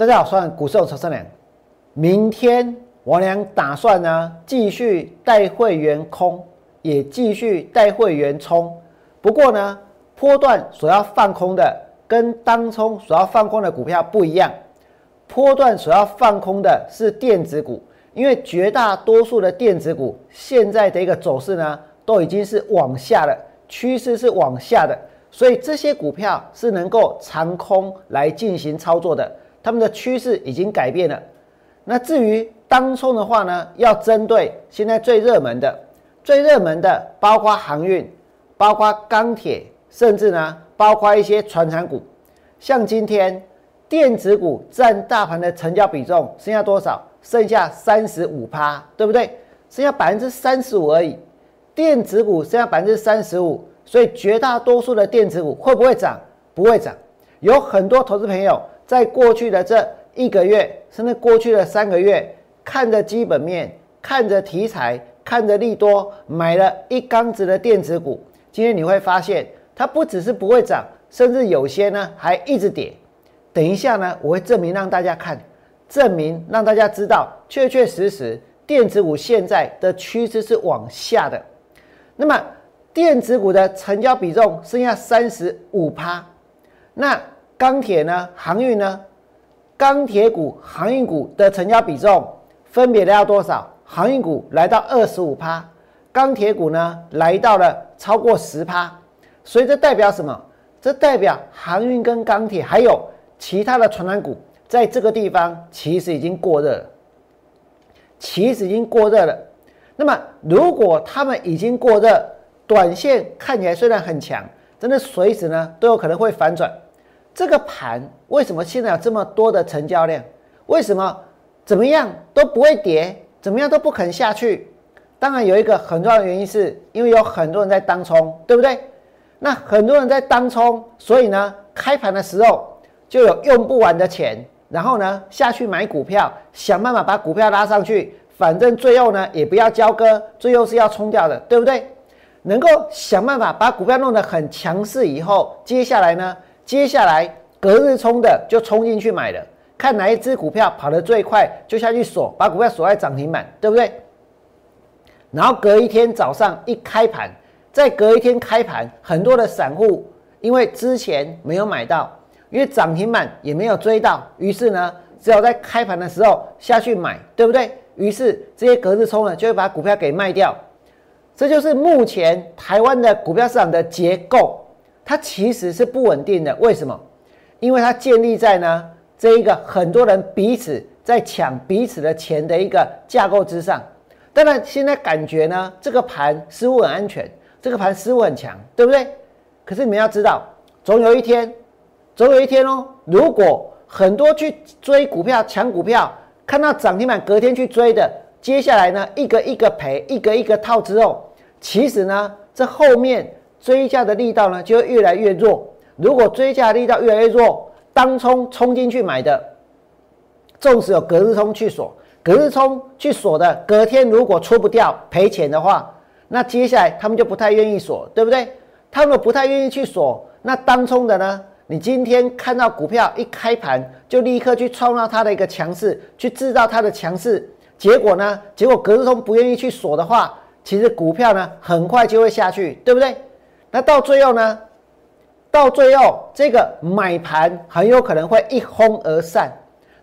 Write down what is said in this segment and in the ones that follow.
大家好，我是股市陈胜良。明天我俩打算呢继续带会员空，也继续带会员冲。不过呢，波段所要放空的跟当冲所要放空的股票不一样。波段所要放空的是电子股，因为绝大多数的电子股现在的一个走势呢都已经是往下了，趋势是往下的，所以这些股票是能够长空来进行操作的。他们的趋势已经改变了。那至于当冲的话呢，要针对现在最热门的、最热门的，包括航运、包括钢铁，甚至呢，包括一些船产股。像今天电子股占大盘的成交比重剩下多少？剩下三十五趴，对不对？剩下百分之三十五而已。电子股剩下百分之三十五，所以绝大多数的电子股会不会涨？不会涨。有很多投资朋友。在过去的这一个月，甚至过去的三个月，看着基本面，看着题材，看着利多，买了一缸子的电子股。今天你会发现，它不只是不会涨，甚至有些呢还一直跌。等一下呢，我会证明让大家看，证明让大家知道，确确实实电子股现在的趋势是往下的。那么电子股的成交比重剩下三十五趴，那。钢铁呢？航运呢？钢铁股、航运股的成交比重分别来到多少？航运股来到二十五趴，钢铁股呢来到了超过十趴。所以这代表什么？这代表航运跟钢铁还有其他的传染股，在这个地方其实已经过热了，其实已经过热了。那么如果他们已经过热，短线看起来虽然很强，真的随时呢都有可能会反转。这个盘为什么现在有这么多的成交量？为什么怎么样都不会跌，怎么样都不肯下去？当然有一个很重要的原因，是因为有很多人在当冲，对不对？那很多人在当冲，所以呢，开盘的时候就有用不完的钱，然后呢下去买股票，想办法把股票拉上去，反正最后呢也不要交割，最后是要冲掉的，对不对？能够想办法把股票弄得很强势以后，接下来呢？接下来隔日冲的就冲进去买了，看哪一只股票跑得最快，就下去锁，把股票锁在涨停板，对不对？然后隔一天早上一开盘，再隔一天开盘，很多的散户因为之前没有买到，因为涨停板也没有追到，于是呢，只有在开盘的时候下去买，对不对？于是这些隔日冲呢就会把股票给卖掉，这就是目前台湾的股票市场的结构。它其实是不稳定的，为什么？因为它建立在呢这一个很多人彼此在抢彼此的钱的一个架构之上。当然，现在感觉呢这个盘似乎很安全，这个盘似乎很强，对不对？可是你们要知道，总有一天，总有一天哦，如果很多去追股票、抢股票，看到涨停板隔天去追的，接下来呢一个一个赔，一个一个套之后，其实呢这后面。追价的力道呢，就会越来越弱。如果追价力道越来越弱，当冲冲进去买的，纵使有隔日冲去锁，隔日冲去锁的，隔天如果出不掉赔钱的话，那接下来他们就不太愿意锁，对不对？他们不太愿意去锁，那当冲的呢？你今天看到股票一开盘就立刻去创造它的一个强势，去制造它的强势，结果呢？结果隔日冲不愿意去锁的话，其实股票呢很快就会下去，对不对？那到最后呢？到最后，这个买盘很有可能会一哄而散。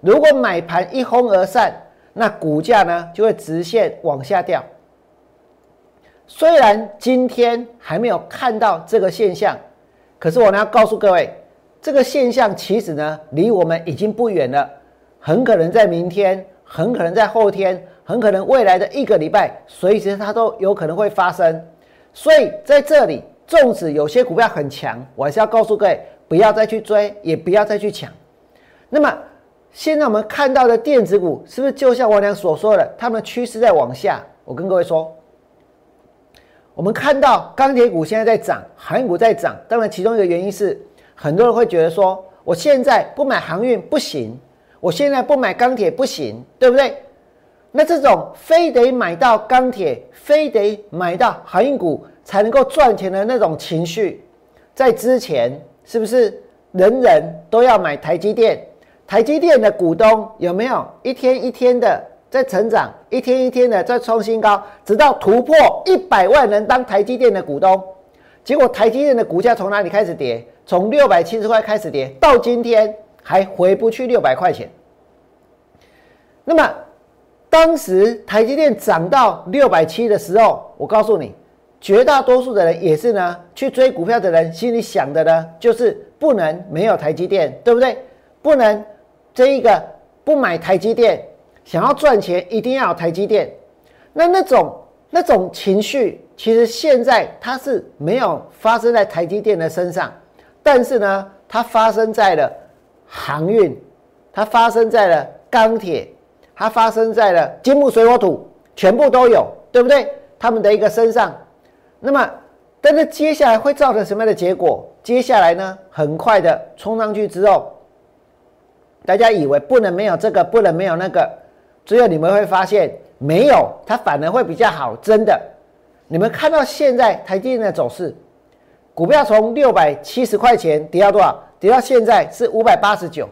如果买盘一哄而散，那股价呢就会直线往下掉。虽然今天还没有看到这个现象，可是我呢要告诉各位，这个现象其实呢离我们已经不远了。很可能在明天，很可能在后天，很可能未来的一个礼拜，随时它都有可能会发生。所以在这里。纵使有些股票很强，我还是要告诉各位，不要再去追，也不要再去抢。那么现在我们看到的电子股，是不是就像我俩所说的，它们趋势在往下？我跟各位说，我们看到钢铁股现在在涨，航运股在涨。当然，其中一个原因是很多人会觉得说，我现在不买航运不行，我现在不买钢铁不行，对不对？那这种非得买到钢铁，非得买到航运股。才能够赚钱的那种情绪，在之前是不是人人都要买台积电？台积电的股东有没有一天一天的在成长，一天一天的在创新高，直到突破一百万人当台积电的股东？结果台积电的股价从哪里开始跌？从六百七十块开始跌，到今天还回不去六百块钱。那么当时台积电涨到六百七的时候，我告诉你，绝大多数的人也是呢，去追股票的人心里想的呢，就是不能没有台积电，对不对？不能这一个不买台积电，想要赚钱一定要有台积电。那那种那种情绪，其实现在它是没有发生在台积电的身上，但是呢，它发生在了航运，它发生在了钢铁。它发生在了金木水火土，全部都有，对不对？他们的一个身上，那么，但是接下来会造成什么样的结果？接下来呢，很快的冲上去之后，大家以为不能没有这个，不能没有那个，最后你们会发现没有，它反而会比较好。真的，你们看到现在台积电的走势，股票从六百七十块钱跌到多少？跌到现在是五百八十九。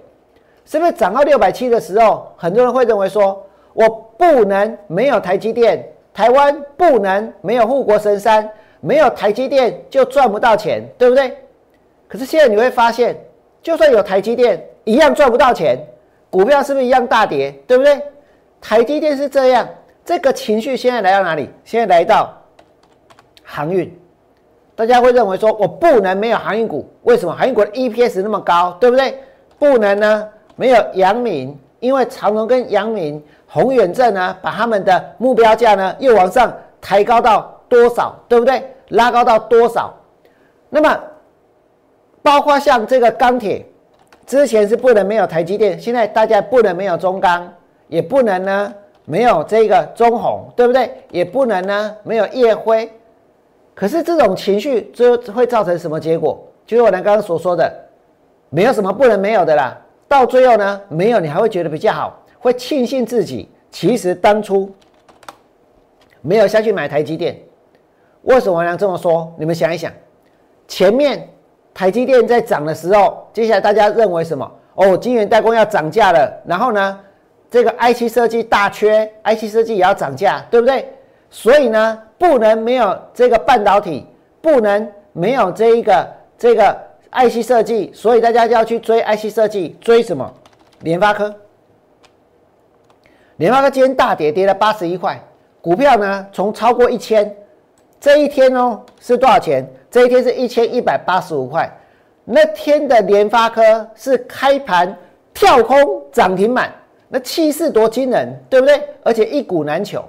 是不是涨到六百七的时候，很多人会认为说，我不能没有台积电，台湾不能没有护国神山，没有台积电就赚不到钱，对不对？可是现在你会发现，就算有台积电，一样赚不到钱，股票是不是一样大跌，对不对？台积电是这样，这个情绪现在来到哪里？现在来到航运，大家会认为说我不能没有航运股，为什么？航运股的 EPS 那么高，对不对？不能呢？没有阳明，因为长隆跟阳明、宏远证呢，把他们的目标价呢又往上抬高到多少，对不对？拉高到多少？那么，包括像这个钢铁，之前是不能没有台积电，现在大家不能没有中钢，也不能呢没有这个中红，对不对？也不能呢没有叶辉。可是这种情绪最会造成什么结果？就是我刚刚所说的，没有什么不能没有的啦。到最后呢，没有你还会觉得比较好，会庆幸自己其实当初没有下去买台积电。为什么要这么说？你们想一想，前面台积电在涨的时候，接下来大家认为什么？哦，晶圆代工要涨价了，然后呢，这个 IC 设计大缺，IC 设计也要涨价，对不对？所以呢，不能没有这个半导体，不能没有这一个这个。IC 设计，所以大家就要去追 IC 设计，追什么？联发科。联发科今天大跌，跌了八十一块，股票呢从超过一千，这一天哦是多少钱？这一天是一千一百八十五块。那天的联发科是开盘跳空涨停板，那气势多惊人，对不对？而且一股难求，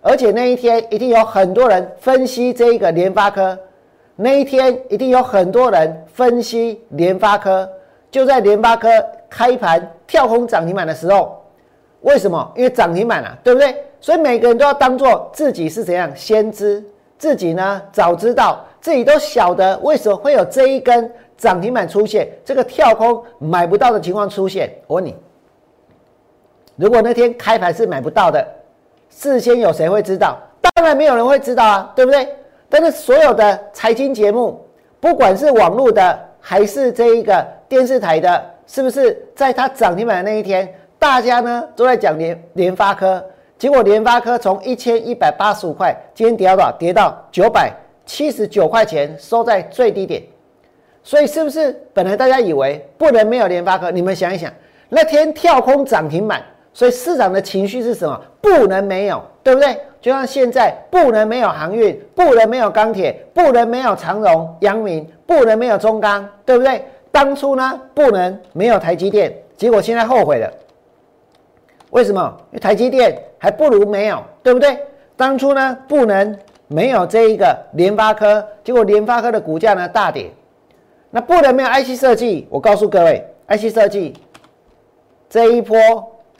而且那一天一定有很多人分析这一个联发科。那一天一定有很多人分析联发科，就在联发科开盘跳空涨停板的时候，为什么？因为涨停板啊，对不对？所以每个人都要当做自己是怎样先知，自己呢早知道，自己都晓得为什么会有这一根涨停板出现，这个跳空买不到的情况出现。我问你，如果那天开盘是买不到的，事先有谁会知道？当然没有人会知道啊，对不对？但是所有的财经节目，不管是网络的还是这一个电视台的，是不是在它涨停板的那一天，大家呢都在讲联联发科？结果联发科从一千一百八十五块，今天跌到多少？跌到九百七十九块钱，收在最低点。所以是不是本来大家以为不能没有联发科？你们想一想，那天跳空涨停板，所以市场的情绪是什么？不能没有，对不对？就像现在不能没有航运，不能没有钢铁，不能没有长荣、阳明，不能没有中钢，对不对？当初呢不能没有台积电，结果现在后悔了。为什么？因为台积电还不如没有，对不对？当初呢不能没有这一个联发科，结果联发科的股价呢大跌。那不能没有 IC 设计，我告诉各位，IC 设计这一波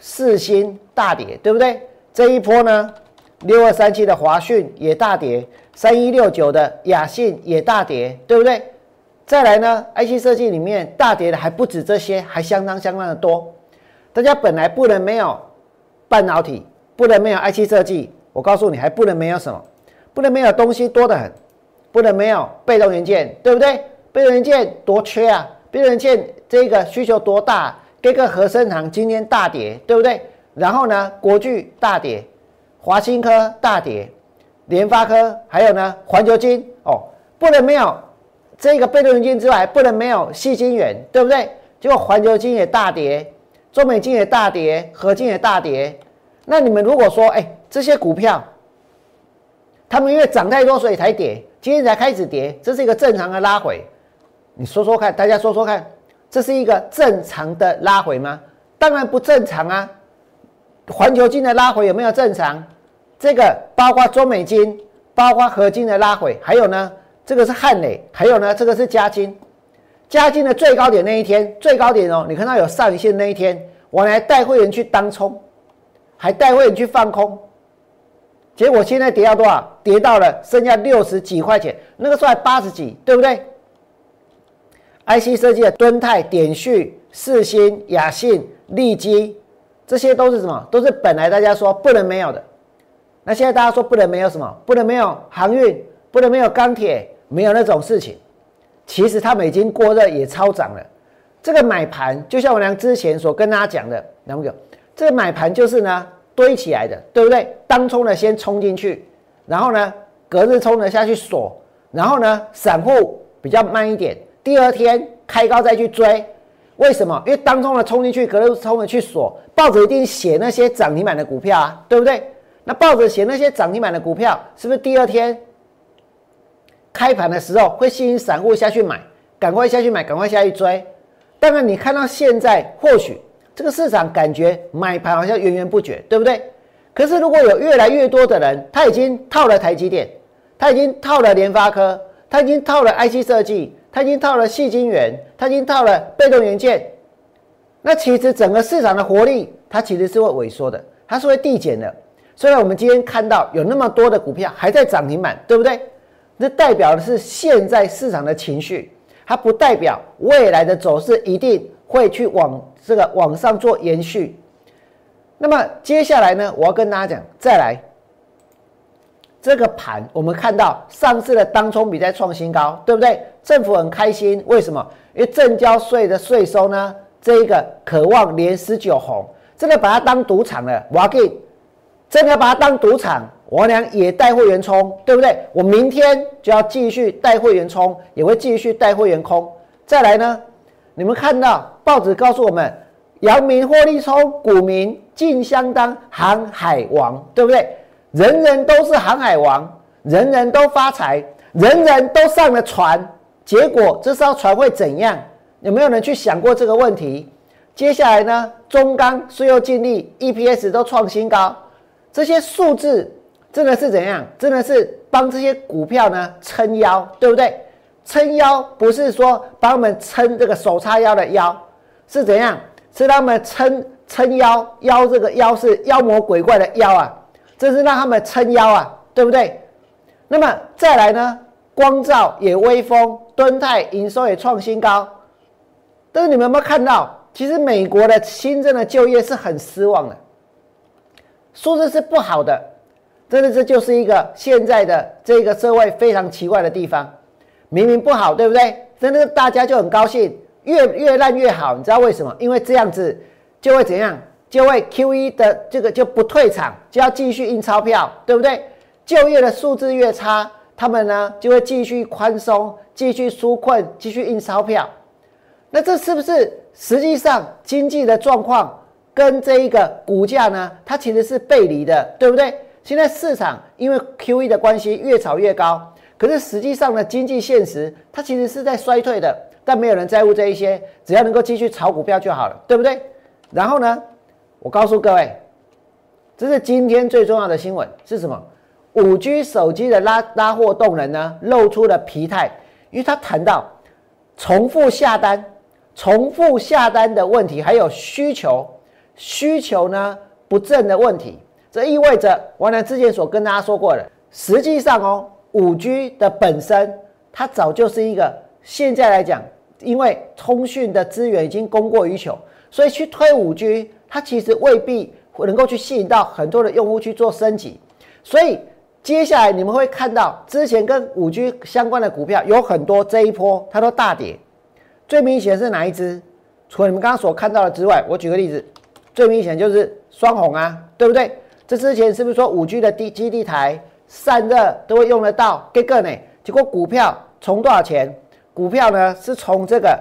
四星大跌，对不对？这一波呢？六二三七的华讯也大跌，三一六九的雅信也大跌，对不对？再来呢，IC 设计里面大跌的还不止这些，还相当相当的多。大家本来不能没有半导体，不能没有 IC 设计，我告诉你，还不能没有什么？不能没有东西多得很，不能没有被动元件，对不对？被动元件多缺啊！被动元件这个需求多大？这个和生堂今天大跌，对不对？然后呢，国巨大跌，华新科大跌，联发科还有呢，环球金哦，不能没有这个被动元件之外，不能没有细晶圆，对不对？结果环球金也大跌，中美金也大跌，合金也大跌。那你们如果说，哎，这些股票，他们因为涨太多所以才跌，今天才开始跌，这是一个正常的拉回。你说说看，大家说说看，这是一个正常的拉回吗？当然不正常啊！环球金的拉回有没有正常？这个包括中美金，包括合金的拉回，还有呢，这个是汉磊，还有呢，这个是嘉金。嘉金的最高点那一天，最高点哦，你看到有上影线那一天，我来带会员去当冲，还带会员去放空，结果现在跌到多少？跌到了剩下六十几块钱，那个时候还八十几，对不对？IC 设计的敦泰、点讯、四星、雅信、利基，这些都是什么？都是本来大家说不能没有的。那现在大家说不能没有什么？不能没有航运，不能没有钢铁，没有那种事情。其实他们已经过热，也超涨了。这个买盘就像我娘之前所跟大家讲的，两个这个买盘就是呢堆起来的，对不对？当冲的先冲进去，然后呢隔日冲的下去锁，然后呢散户比较慢一点。第二天开高再去追，为什么？因为当中的冲进去，隔日冲的去锁，报纸一定写那些涨停板的股票啊，对不对？那报纸写那些涨停板的股票，是不是第二天开盘的时候会吸引散户下去买？赶快下去买，赶快下去追。当然，你看到现在，或许这个市场感觉买盘好像源源不绝，对不对？可是如果有越来越多的人，他已经套了台积电，他已经套了联发科，他已经套了 IC 设计。他已经套了细晶圆，他已经套了被动元件，那其实整个市场的活力，它其实是会萎缩的，它是会递减的。虽然我们今天看到有那么多的股票还在涨停板，对不对？这代表的是现在市场的情绪，它不代表未来的走势一定会去往这个往上做延续。那么接下来呢，我要跟大家讲，再来。这个盘，我们看到上次的当冲比在创新高，对不对？政府很开心，为什么？因为正交税的税收呢，这一个渴望连十九红，真的把它当赌场了。我要给，真的把它当赌场，我俩也带会员冲，对不对？我明天就要继续带会员冲，也会继续带会员空。再来呢，你们看到报纸告诉我们，阳明获利冲，股民尽相当航海王，对不对？人人都是航海王，人人都发财，人人都上了船。结果这艘船会怎样？有没有人去想过这个问题？接下来呢？中钢税后净利、EPS 都创新高，这些数字真的是怎样？真的是帮这些股票呢撑腰，对不对？撑腰不是说帮我们撑这个手叉腰的腰，是怎样？是他们撑撑腰，腰这个腰是妖魔鬼怪的妖啊！这是让他们撑腰啊，对不对？那么再来呢？光照也威风，敦泰营收也创新高。但是你们有没有看到？其实美国的新增的就业是很失望的，数字是不好的。真的，这就是一个现在的这个社会非常奇怪的地方。明明不好，对不对？真的，大家就很高兴，越越烂越好。你知道为什么？因为这样子就会怎样？就会 Q E 的这个就不退场，就要继续印钞票，对不对？就业的数字越差，他们呢就会继续宽松，继续纾困，继续印钞票。那这是不是实际上经济的状况跟这一个股价呢？它其实是背离的，对不对？现在市场因为 Q E 的关系越炒越高，可是实际上的经济现实它其实是在衰退的，但没有人在乎这一些，只要能够继续炒股票就好了，对不对？然后呢？我告诉各位，这是今天最重要的新闻是什么？五 G 手机的拉拉货动能呢，露出了疲态，因为他谈到重复下单、重复下单的问题，还有需求需求呢不正的问题。这意味着，我呢之前所跟大家说过的，实际上哦，五 G 的本身它早就是一个现在来讲，因为通讯的资源已经供过于求，所以去推五 G。它其实未必能够去吸引到很多的用户去做升级，所以接下来你们会看到，之前跟五 G 相关的股票有很多这一波它都大跌，最明显是哪一只？除了你们刚刚所看到的之外，我举个例子，最明显就是双红啊，对不对？这之前是不是说五 G 的地基地台散热都会用得到？这个呢？结果股票从多少钱？股票呢是从这个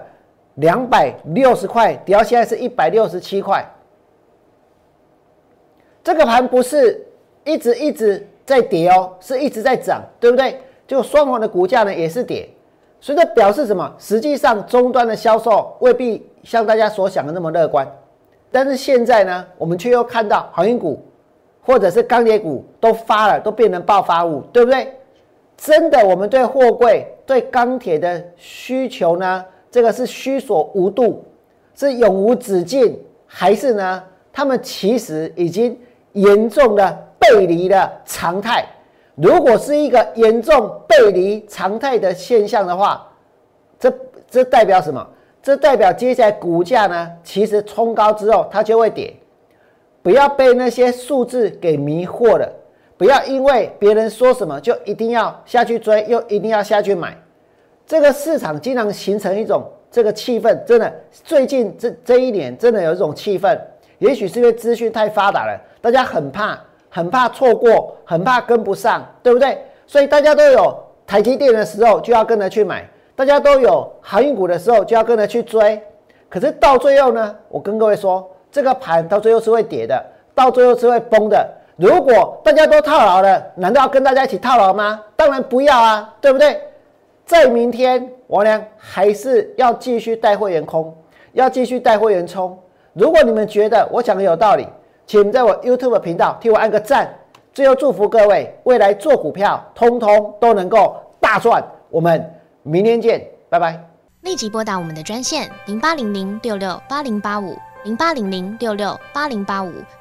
两百六十块跌到现在是一百六十七块。这个盘不是一直一直在跌哦，是一直在涨，对不对？就双方的股价呢也是跌。所以这表示什么？实际上终端的销售未必像大家所想的那么乐观，但是现在呢，我们却又看到航运股或者是钢铁股都发了，都变成暴发物，对不对？真的，我们对货柜、对钢铁的需求呢，这个是虚所无度，是永无止境，还是呢？他们其实已经严重的背离了常态。如果是一个严重背离常态的现象的话，这这代表什么？这代表接下来股价呢，其实冲高之后它就会跌。不要被那些数字给迷惑了，不要因为别人说什么就一定要下去追，又一定要下去买。这个市场经常形成一种这个气氛，真的，最近这这一年真的有一种气氛，也许是因为资讯太发达了，大家很怕。很怕错过，很怕跟不上，对不对？所以大家都有台积电的时候就要跟着去买，大家都有航运股的时候就要跟着去追。可是到最后呢，我跟各位说，这个盘到最后是会跌的，到最后是会崩的。如果大家都套牢了，难道要跟大家一起套牢吗？当然不要啊，对不对？在明天，王良还是要继续带会员空，要继续带会员冲。如果你们觉得我讲的有道理，请在我 YouTube 频道替我按个赞，最后祝福各位未来做股票，通通都能够大赚。我们明天见，拜拜。立即拨打我们的专线零八零零六六八零八五零八零零六六八零八五